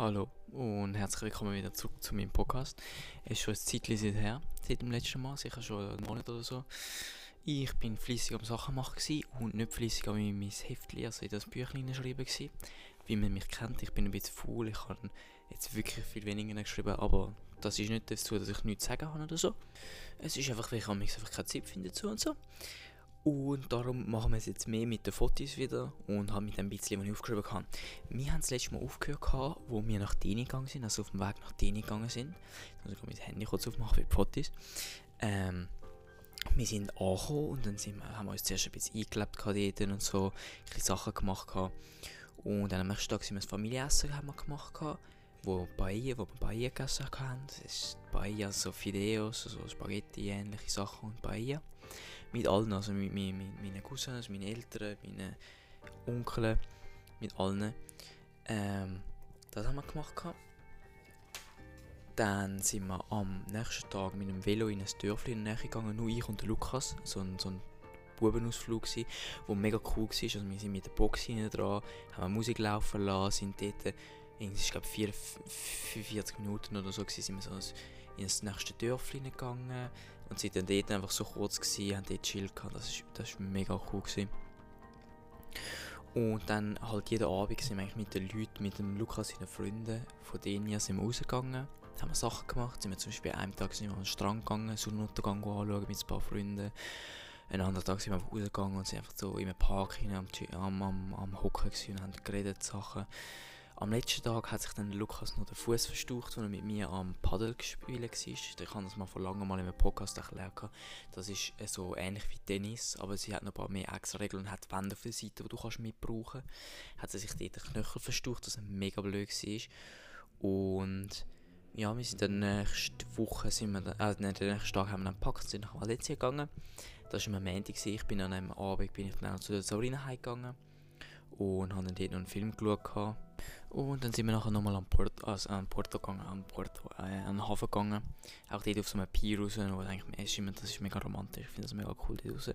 Hallo und herzlich willkommen wieder zurück zu meinem Podcast. Es ist schon ein Zeitchen her, seit dem letzten Mal, sicher schon einen Monat oder so. Ich bin fleissig am Sachen machen und nicht fleissig an mein Heftchen, also in das Büchlein schreiben gewesen. Wie man mich kennt, ich bin ein bisschen faul, ich habe jetzt wirklich viel weniger geschrieben, aber das ist nicht dazu, dass ich nichts sagen kann oder so. Es ist einfach, weil ich einfach keine Zeit finde dazu und so. Und darum machen wir es jetzt mehr mit den Fotos wieder und haben mit dem bisschen, was ich aufgeschrieben habe. Wir haben das letzte Mal aufgehört, gehabt, wo wir nach Däni gegangen sind, also auf dem Weg nach Däni gegangen sind. Also ich kann mein Handy kurz aufmachen für die Fotos. Ähm, wir sind angekommen und dann sind haben wir uns zuerst ein bisschen eingelebt dort und so, ein bisschen Sachen gemacht. Gehabt. Und dann am nächsten Tag sind wir ein Familienessen haben wir gemacht, gehabt, wo Paella, wo wir Paella gegessen haben. Das ist Paella, also Fideos, also Spaghetti, ähnliche Sachen und Paella mit allen, also mit, mit, mit meinen Cousins, meinen Eltern, meinen Onkeln, mit allen. Ähm, das haben wir gemacht. Dann sind wir am nächsten Tag mit dem Velo in ein Dörfli in gegangen, nur ich und der Lukas, so ein, so ein Bubenausflug der mega cool war. Also wir sind mit der Box hinten dran, haben Musik laufen lassen, sind dort, ich glaube 45 Minuten oder so, sind wir so in das nächste Dörfli gegangen, und sind dann dort einfach so kurz gewesen, haben dort chillt gehabt. Das ist, das ist mega cool gewesen. Und dann halt jeden Abend sind wir eigentlich mit den Leuten, mit dem Lukas, seinen Freunden von denen sind wir rausgegangen. Haben wir Sachen gemacht. Sind wir zum Beispiel an einem Tag sind wir an den Strand gegangen, Sonnenuntergang anschauen mit ein paar Freunden. Einen anderen Tag sind wir einfach rausgegangen und sind einfach so in einem Park hinein am, am, am, am Hocken und haben geredet Sachen. Am letzten Tag hat sich dann Lukas noch den Fuß verstaucht, als er mit mir am Paddel gespielt war. Ich habe das mal vor langem mal in einem Podcast erklärt. Das ist äh, so ähnlich wie Tennis, aber sie hat noch ein paar mehr extra Regeln und hat Wände auf der Seite, die du kannst mitbrauchen kannst. Hat sie sich dort den Knöchel verstaucht, was mega blöd war. Und ja, wir sind dann nächste Woche, sind wir dann, äh, den nächsten Tag haben wir dann gepackt und sind nach Valencia gegangen. Das war am Montag. Ich bin an einem Abend bin ich dann auch zu der Sabrina heimgegangen und habe dann dort noch einen Film geschaut. Und dann sind wir nachher nochmal an, Port, also an Porto gegangen, an, Porto, äh, an den Hafen gegangen. Auch dort auf so einem Pier raus, wo eigentlich, das ist mega romantisch, ich finde das mega cool dort raus.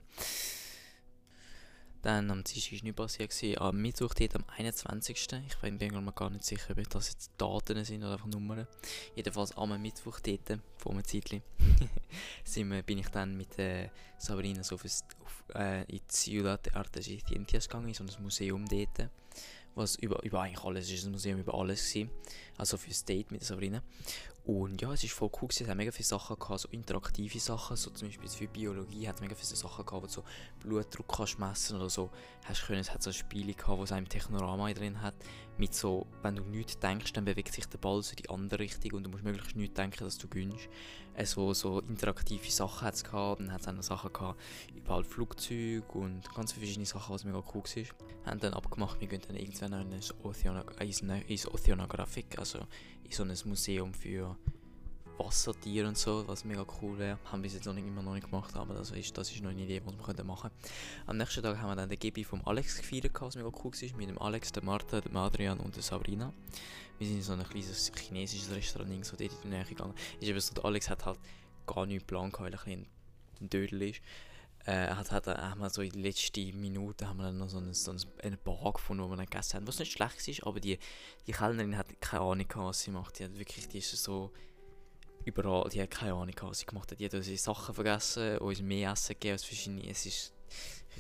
Dann am Dienstag war nichts passiert. Am Mittwoch, dort, am 21. Ich bin mir gar nicht sicher, ob das jetzt Daten sind oder einfach Nummern. Jedenfalls am Mittwoch dort, vor einem Zeitchen, bin ich dann mit äh, Sabrina so auf, auf, äh, in die Ciudad de Artes Ciencias gegangen, in so ein Museum dort was über, über eigentlich alles ist, ein Museum über alles gewesen. Also für State mit Sabrina. Und ja, es war voll cool, es hat mega viele Sachen gehabt, so interaktive Sachen, so zum Beispiel für Biologie hat mega viele Sachen gehabt, wo du so Blutdruck kannst messen oder so. Hast können, es hat so Spiele gehabt, wo es ein Technorama drin hat, mit so, wenn du nichts denkst, dann bewegt sich der Ball so in die andere Richtung und du musst möglichst nicht denken, dass du gönnst. Also so interaktive Sachen hat es gehabt, dann hat es auch noch Sachen gehabt, überall Flugzeuge und ganz viele verschiedene Sachen, was mega cool war. Haben dann abgemacht, wir gehen dann irgendwann ins, Oceanographic, ins Oceanographic, also in so ein Museum für Wassertiere und so, was mega cool wäre. Haben wir jetzt noch nicht, immer noch nicht gemacht, aber das ist, das ist noch eine Idee, was wir machen können. Am nächsten Tag haben wir dann den Gibi vom Alex gefeiert, was mega cool war, mit dem Alex, der Martha, dem Adrian und der Sabrina. Wir sind in so ein kleines chinesisches Restaurant so dort in die Nähe gegangen. Ist eben so, der Alex hat halt gar nichts geplant, weil er ein, ein Dödel ist. Äh, hat, hat, haben wir so in den letzten Minuten haben wir dann noch so einen, so einen Bar gefunden, wo wir dann gegessen haben. Was nicht schlecht ist, aber die, die Kellnerin hat keine Ahnung, was sie macht. Die hat wirklich, die ist so überall, die hat keine Ahnung, was sie gemacht hat. Die hat unsere Sachen vergessen, uns mehr Essen gegeben als verschiedene. Es ist,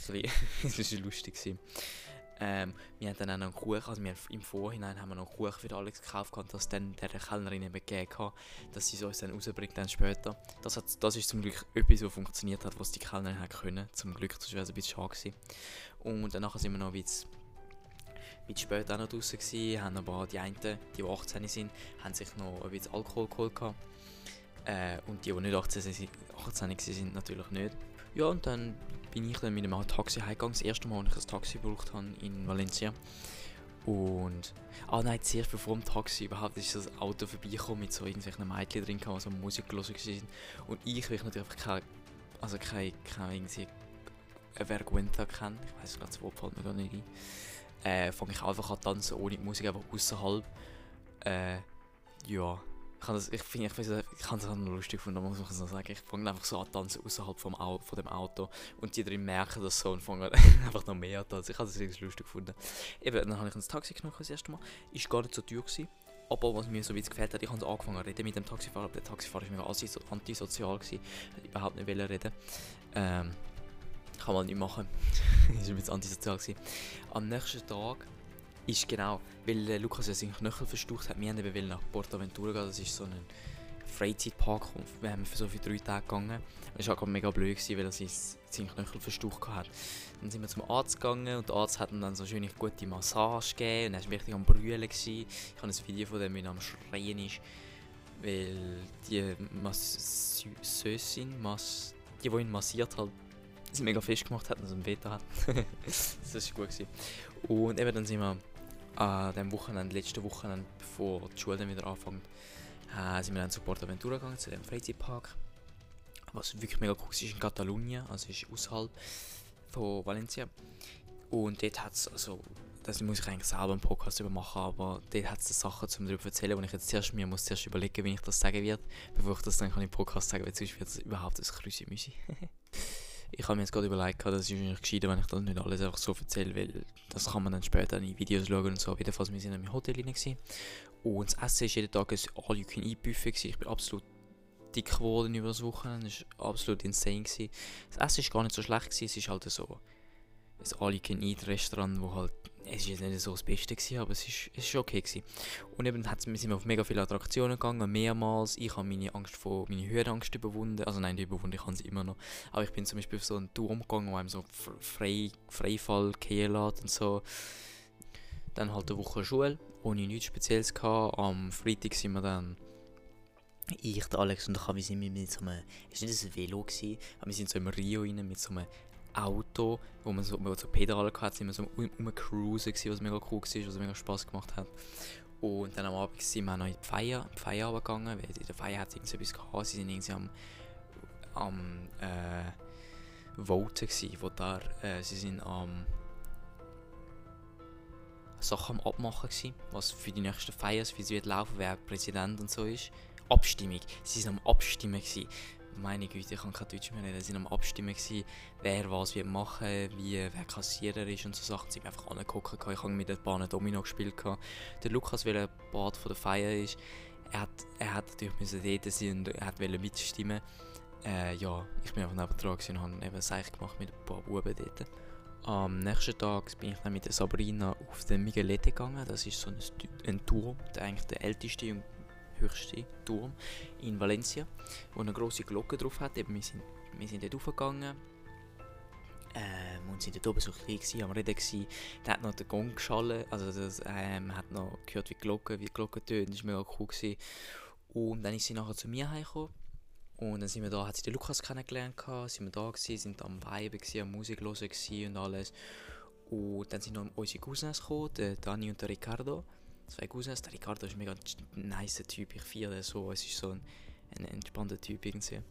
es ist lustig. Ähm, wir haben dann auch noch einen Kuchen, also wir im Vorhinein haben wir noch einen Kuchen für Alex gekauft und das dann der Kellnerin eben gegeben hat, dass sie es uns dann rausbringt dann später. Das, hat, das ist zum Glück etwas, was funktioniert hat, was die Kellnerin hat können. Zum Glück, das war ein bisschen schade. Und danach sind wir noch ein bisschen, bisschen später auch noch draußen gewesen, haben aber die einen, die, die 18 sind, haben sich noch ein bisschen Alkohol geholt Äh, und die, die nicht 18 sind, 18 sind natürlich nicht. Ja, und dann bin ich dann mit einem Taxi heimgegangen. Das erste Mal, als ich ein Taxi gebraucht habe in Valencia. Und. Ah nein, zuerst bevor dem Taxi überhaupt ist das Auto vorbeigekommen mit so irgendwelchen Mädchen drin, die so Musik waren. Und ich, weil ich natürlich einfach keine. Also keine. keine irgendwie. Vergüenta kenne. Ich weiß gerade das Wort fällt mir gar nicht ein. Äh, fange ich einfach an tanzen ohne Musik, einfach außerhalb. Äh, ja ich das, ich finde, ich, ich kann das auch noch lustig finden, muss ich sagen. Ich fange einfach so an tanzen außerhalb vom Au von dem Auto und die drin merken das so und fangen einfach noch mehr an tanzen. Ich habe das richtig lustig gefunden. Eben, dann habe ich ins Taxi genommen das erste Mal. Ist gar nicht so teuer gewesen. aber was mir so ein bisschen gefällt hat, ich habe angefangen zu reden mit dem Taxifahrer, der Taxifahrer war mega antisozial, gewesen, hat überhaupt nicht reden ähm, kann man nicht machen. ist ein bisschen antisozial gewesen. Am nächsten Tag ist genau, weil äh, Lukas ja seinen Knöchel verstaucht hat, wir haben eben nach Portaventura gehen, das ist so ein Freizeitpark wir haben für so für drei Tage gegangen. Es war auch mega blöd, gewesen, weil er seinen Knöchel verstaucht hat. Dann sind wir zum Arzt gegangen und der Arzt hat ihm dann so eine schöne gute Massage gegeben und er war richtig am brüllen. Gewesen. Ich habe ein Video von dem, wie er am Schreien ist, weil die Masseusin, Mass die, die ihn massiert hat, sie mega fest gemacht hat und so ein Beta hat. das war gut. Gewesen. Und eben dann sind wir an dem Wochenende, letzten Wochenende, bevor die Schule wieder anfängt, äh, sind wir dann zu Portaventura gegangen, zu dem Freizeitpark. Was wirklich mega cool ist, ist in Katalonien, also ist außerhalb von Valencia. Und dort hat es, also, das muss ich eigentlich selber einen Podcast über machen, aber dort hat es Sachen zum darüber erzählen, wo ich jetzt zuerst, mir muss zuerst überlegen, wie ich das sagen werde, bevor ich das dann im Podcast sagen, weil sonst wird es überhaupt ein Krüsi-Müsi. ich habe mir jetzt gerade überlegt, das ist wahrscheinlich gescheiter, wenn ich das nicht alles einfach so erzähle, weil das kann man dann später in Videos schauen und so. Auf jeden Fall, wir sind in einem Hotel und das Essen war jeden Tag ein All-You-Can-Eat-Buffet. Ich bin absolut dick geworden über das Wochenende. Das war absolut insane. Gewesen. Das Essen war gar nicht so schlecht. Gewesen. Es ist halt so ein All-You-Can-Eat-Restaurant, wo halt... Es war nicht so das Beste, gewesen, aber es ist, es ist okay. Gewesen. Und eben hat, wir sind auf mega viele Attraktionen gegangen, mehrmals. Ich habe meine Angst vor, meine Höhenangst überwunden. Also nein, die überwunden, ich habe sie immer noch. Aber ich bin zum Beispiel auf so einen Turm gegangen, wo einem so Frei, Freifall lässt und so. Dann halt eine Woche Schule, ohne nichts Spezielles gehabt. Am Freitag sind wir dann ich, der Alex und der Kavi sind mit so einem, es war nicht ein Velo, gewesen, aber wir sind so im Rio rein mit so einem Auto, wo man so, wo so Pedale hatte, sind wir so um, umcruisen was mega cool war, was mega Spass gemacht hat. Und dann am Abend sind wir noch in die Feier, die Feier gegangen, weil in der Feier hat es etwas gehabt, sie sind irgendwie am, am äh, Voten gewesen, wo da, äh, sie sind am Sachen am Abmachen gewesen, was für die nächsten Feiern, wie es wird laufen, wer Präsident und so ist. Abstimmung. Sie sind am Abstimmen gewesen. Meine Güte, ich kann kein Deutsch mehr reden. Sie waren am Abstimmen gewesen, wer was wird machen, wie, wer Kassierer ist und so Sachen. Sie haben einfach angeguckt. Ich habe mit ein paar Domino gespielt. Der Lukas, weil er Part von der Feier ist, er hat, er hat natürlich müssen dort sein und er wollte mitstimmen. Äh, ja, ich bin einfach neben und habe eben Seich gemacht mit ein paar Buben dort. Am nächsten Tag bin ich dann mit Sabrina auf den Miguelete gegangen. Das ist so ein, ein Turm, der eigentlich der älteste und höchste Turm in Valencia, wo eine große Glocke drauf hat. Eben, wir, sind, wir sind dort raufgegangen ähm, und sind dort oben so klein gewesen, am Reden gewesen. Da hat noch der Gong geschallen, also das, ähm, hat noch gehört, wie die Glocke, wie die Glocke tönt. Das war mega cool gewesen. Und dann ist sie nachher zu mir heimgekommen und dann sind wir da, hat sie den Lukas kennengelernt, gehabt, sind wir da gewesen, sind am Weiben gewesen, am Musik hören und alles. Und dann sind noch unsere Cousins gekommen, der Dani und der Ricardo. Zwei Cousins, der Ricardo ist ein mega nice Typ, ich feiere so, es ist so ein, ein entspannter Typ irgendwie.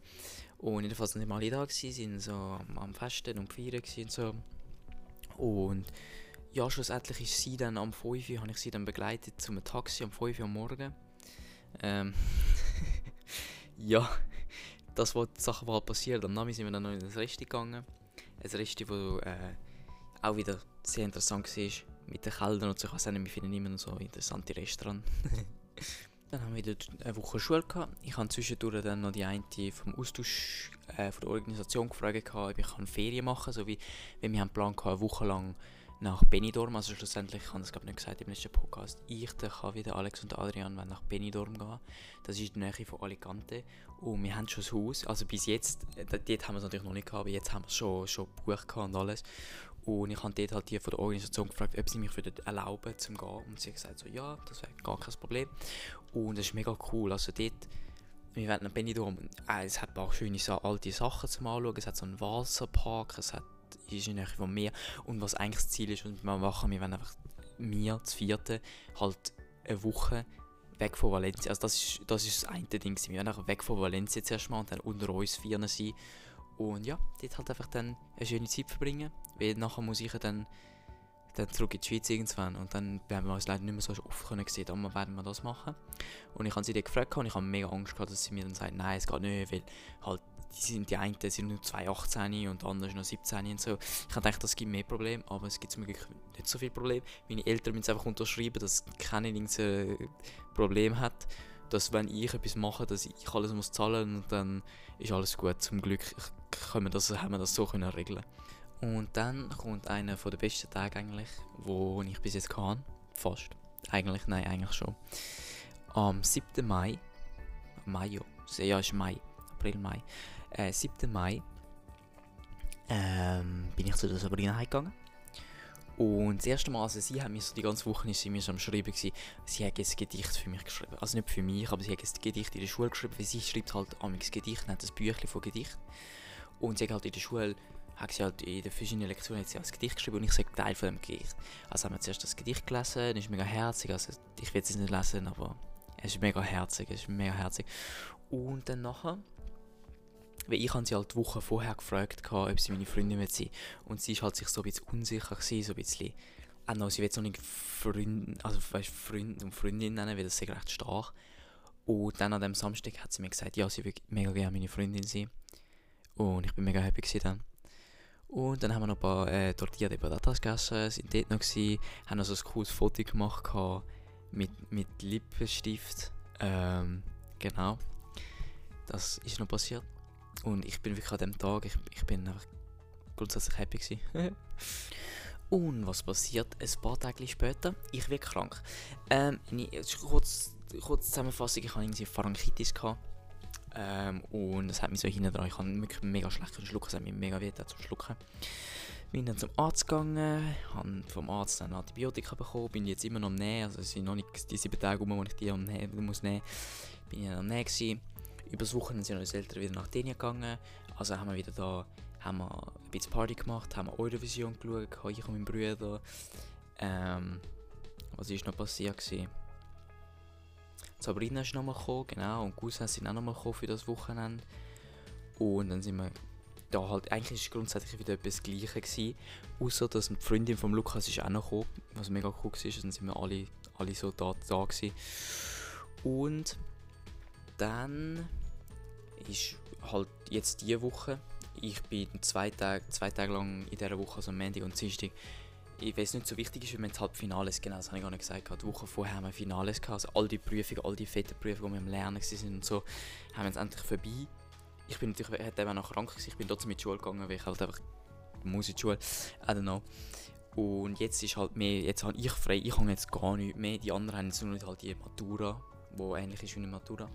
Und jedenfalls sind wir alle da gewesen, sind so am, Festen und Feiern und so. Und ja, schlussendlich ist sie dann am 5 Uhr, habe ich sie dann begleitet zum Taxi am 5 Uhr am Morgen. Ähm, ja, das war die Sache, die halt passiert. Am Nami sind wir dann noch in das Rest gegangen. Ein Rest, das äh, auch wieder sehr interessant war. Mit den Keldern und so. Ich weiß nicht, wir finden immer so interessante Restaurants. dann haben wir wieder eine Woche Schule gehabt. Ich habe zwischendurch dann noch die eine vom Austausch äh, von der Organisation gefragt, ob ich Ferien machen kann. So wie, weil wir haben Plan gehabt, eine Woche lang nach Benidorm, also schlussendlich, ich habe das glaube nicht gesagt im letzten Podcast, ich, der Kavi, der Alex und der Adrian wollen nach Benidorm gehen. Das ist der Nähe von Alicante und wir haben schon das Haus, also bis jetzt, äh, dort haben wir es natürlich noch nicht gehabt, aber jetzt haben wir schon, schon gebucht und alles. Und ich habe dort halt die von der Organisation gefragt, ob sie mich erlauben zum gehen und sie hat gesagt so, ja, das wäre gar kein Problem. Und das ist mega cool, also dort wir werden nach Benidorm, äh, es hat ein paar schöne alte Sachen zum Anschauen, es hat so einen Wasserpark, es hat ist in der. Und was eigentlich das Ziel ist, und wir machen, wir wollen einfach mir, das vierte, halt eine Woche weg von Valencia. Also das ist das, ist das eine Ding. Wir wollen einfach weg von Valencia zuerst mal und dann unter uns vier sein. Und ja, dort halt einfach dann eine schöne Zeit verbringen. Weil nachher muss ich dann dann zurück in die Schweiz irgendwann und dann werden wir uns leider nicht mehr so oft können sehen, dann werden wir das machen. Und ich habe sie dann gefragt und ich habe mega Angst gehabt, dass sie mir dann sagt, nein, es geht nicht, weil halt die sind die einen sind nur 2,18 und die anderen noch 17 und so. Ich habe gedacht, das gibt mehr Probleme, aber es gibt zum Glück nicht so viel Probleme. Meine Eltern müssen einfach unterschreiben, dass keiner irgendein Problem hat, dass wenn ich etwas mache, dass ich alles muss zahlen und dann ist alles gut. Zum Glück können wir das, haben wir das so können regeln. Und dann kommt einer der besten Tage eigentlich, wo ich bis jetzt kann. Fast. Eigentlich, nein, eigentlich schon. Am 7. Mai, Mai, ja, ist Mai, April, Mai, äh, 7. Mai ähm, bin ich zu der Sabrina heimgegangen. Und das erste Mal, also sie hat mir so die ganze Woche ist sie mir am Schreiben gewesen, sie hat ein Gedicht für mich geschrieben. Also nicht für mich, aber sie hat ein Gedicht in der Schule geschrieben, weil sie schreibt halt amigs Gedicht, hat ein Büchlein von Gedicht. Und sie halt in der Schule, hat sie halt in den verschiedenen Lektionen hat ein Gedicht geschrieben und ich sage Teil von dem Gedicht. Also haben wir zuerst das Gedicht gelesen, das ist mega herzig, also ich will es nicht lesen, aber es ist mega herzig, es ist mega herzig. Und dann nachher weil ich habe sie halt die Woche vorher gefragt, ob sie meine Freundin wird sein Und sie war halt sich so ein bisschen unsicher, gewesen, so ein bisschen. Auch noch, sie will so nicht Freund, also weißt, Freund und Freundin nennen, weil das ist recht stark. Und dann an dem Samstag hat sie mir gesagt, ja, sie will mega gerne meine Freundin sein. Und ich bin mega happy gewesen dann. Und dann haben wir noch ein paar äh, Tortilla de Patatas gegessen, sind dort noch gewesen, haben noch so ein cooles Foto gemacht mit, mit Lippenstift. Ähm, genau. Das ist noch passiert. Und ich bin wirklich an dem Tag, ich, ich bin einfach grundsätzlich happy gewesen. Und was passiert ein paar Tage später? Ich werde krank. Ähm, kurz, kurz Zusammenfassung, ich hatte irgendwie Pharyngitis. Gehabt. Ähm, und es hat mich so hinten dran, ich habe wirklich mega schlecht schlucken, es hat mich mega weh zum Schlucken. Bin dann zum Arzt gegangen, habe vom Arzt dann Antibiotika bekommen, bin jetzt immer noch am Nähen, also es sind noch nicht die sieben Tage um, wo ich die am Nähen muss nehmen. Bin ich am Nähen gewesen. Übers Wochenende sind unsere Eltern wieder nach Dänemark gegangen. Also haben wir wieder da haben wir ein bisschen Party gemacht, haben wir Eurovision geschaut, ich und mein Bruder. Ähm, was ist noch passiert? Gewesen? Sabrina ist nochmal gekommen, genau, und Cousin sind auch nochmal gekommen für das Wochenende. Und dann sind wir da halt, eigentlich ist grundsätzlich wieder etwas Gleiches gewesen, außer dass die Freundin von Lukas ist auch noch gekommen, was mega cool war, dann sind wir alle, alle so da, da gewesen. Und dann ist halt jetzt diese Woche. Ich bin zwei Tage, zwei Tage lang in dieser Woche, also Montag und Dienstag, ich weiß nicht so wichtig ist, wenn es Halbfinales genau, das habe ich gar nicht gesagt. Die Woche vorher haben wir Finales gehabt, also all die Prüfungen, all die fetten Prüfungen, die wir am Lernen waren und so, haben wir jetzt endlich vorbei. Ich bin natürlich, hätte eben noch krank gewesen, ich bin trotzdem in die Schule gegangen, weil ich halt einfach, muss in die Schule, I don't know. Und jetzt ist halt mehr, jetzt habe ich frei, ich habe jetzt gar nichts mehr, die anderen haben jetzt nur halt die Matura, die ähnlich ist wie eine Matura.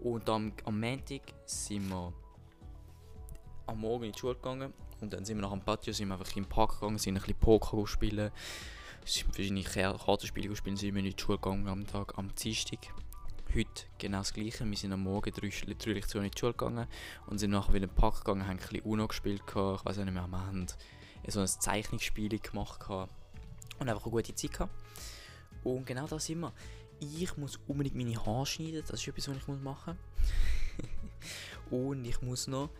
Und am, am Montag sind wir am Morgen in die Schule gegangen und dann sind wir nach dem Patio sind wir einfach im Park gegangen, sind ein bisschen Poker spielen, sind verschiedene Kartenspiele gespielt, sind wir in die Schule gegangen am Tag, am Dienstag. Heute genau das gleiche, wir sind am Morgen drei, drei Lektionen in die Schule gegangen und sind nachher wieder in den Park gegangen, haben ein bisschen Uno gespielt, ich weiß nicht mehr, wir haben so ein Zeichnungsspiel gemacht und einfach eine gute Zeit gehabt. Und genau da sind wir ich muss unbedingt meine Haare schneiden, das ist etwas, was ich machen muss. und ich muss noch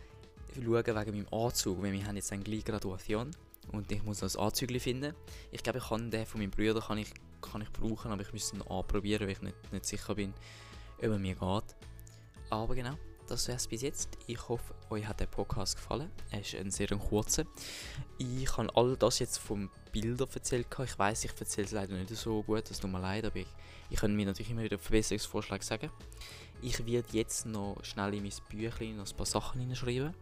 schauen wegen meinem Anzug, weil wir haben jetzt eine gleiche Graduation und ich muss noch ein Anzügli finden. Ich glaube, ich kann den von meinem Bruder kann ich, kann ich brauchen, aber ich müsste ihn anprobieren, weil ich nicht, nicht sicher bin, ob er mir geht. Aber genau, das wäre es bis jetzt. Ich hoffe, euch hat der Podcast gefallen. Er ist ein sehr kurzer. Ich habe all das jetzt vom Bilder erzählt. Ich weiß, ich erzähle es leider nicht so gut, das tut mir leid, aber ich, ich kann mir natürlich immer wieder Verbesserungsvorschläge sagen. Ich werde jetzt noch schnell in mein Büchlein noch ein paar Sachen hineinschreiben.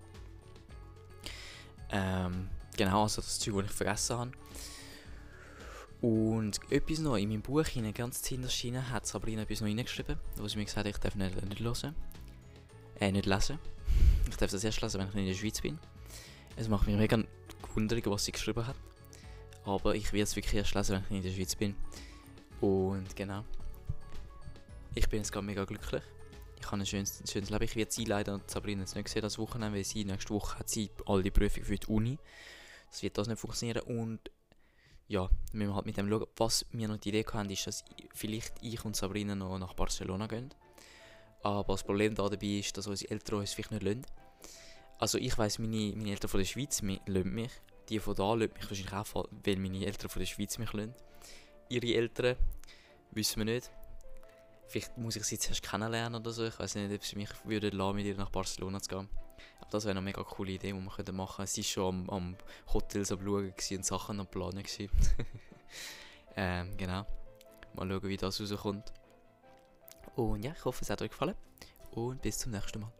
Ähm, genau, also das Zeug, das ich vergessen habe. Und etwas noch, in meinem Buch, in ganz hinterschienen, hat Sabrina etwas noch hineingeschrieben, wo sie mir gesagt hat, ich darf nicht, nicht hören. Äh, nicht lesen. Ich darf das erst lesen, wenn ich in der Schweiz bin. Es macht mich mega wundern, was sie geschrieben hat. Aber ich werde es wirklich erst lesen, wenn ich in der Schweiz bin. Und genau. Ich bin jetzt gerade mega glücklich. Ich habe ein schönes, schönes Leben. Ich werde sie leider Sabrina jetzt nicht sehen das Wochenende, weil sie nächste Woche hat sie all die Prüfungen für die Uni. Das wird das nicht funktionieren und ja, müssen wir halt mit dem schauen. Was wir noch die Idee haben, ist, dass vielleicht ich und Sabrina noch nach Barcelona gehen. Aber das Problem da dabei ist, dass unsere Eltern uns vielleicht nicht lassen. Also ich weiss, meine, meine Eltern von der Schweiz lassen mich. die von da lassen mich wahrscheinlich auch weil meine Eltern von der Schweiz mich lassen. Ihre Eltern wissen wir nicht. Vielleicht muss ich sie zuerst kennenlernen oder so. Ich weiß nicht, ob sie mich würden lassen, mit ihr nach Barcelona zu gehen. Aber das wäre eine mega coole Idee, die wir könnten machen. Sie war schon am, am Hotels am Schauen und Sachen am Planen. ähm, genau. Mal schauen, wie das rauskommt. Und ja, ich hoffe, es hat euch gefallen. Und bis zum nächsten Mal.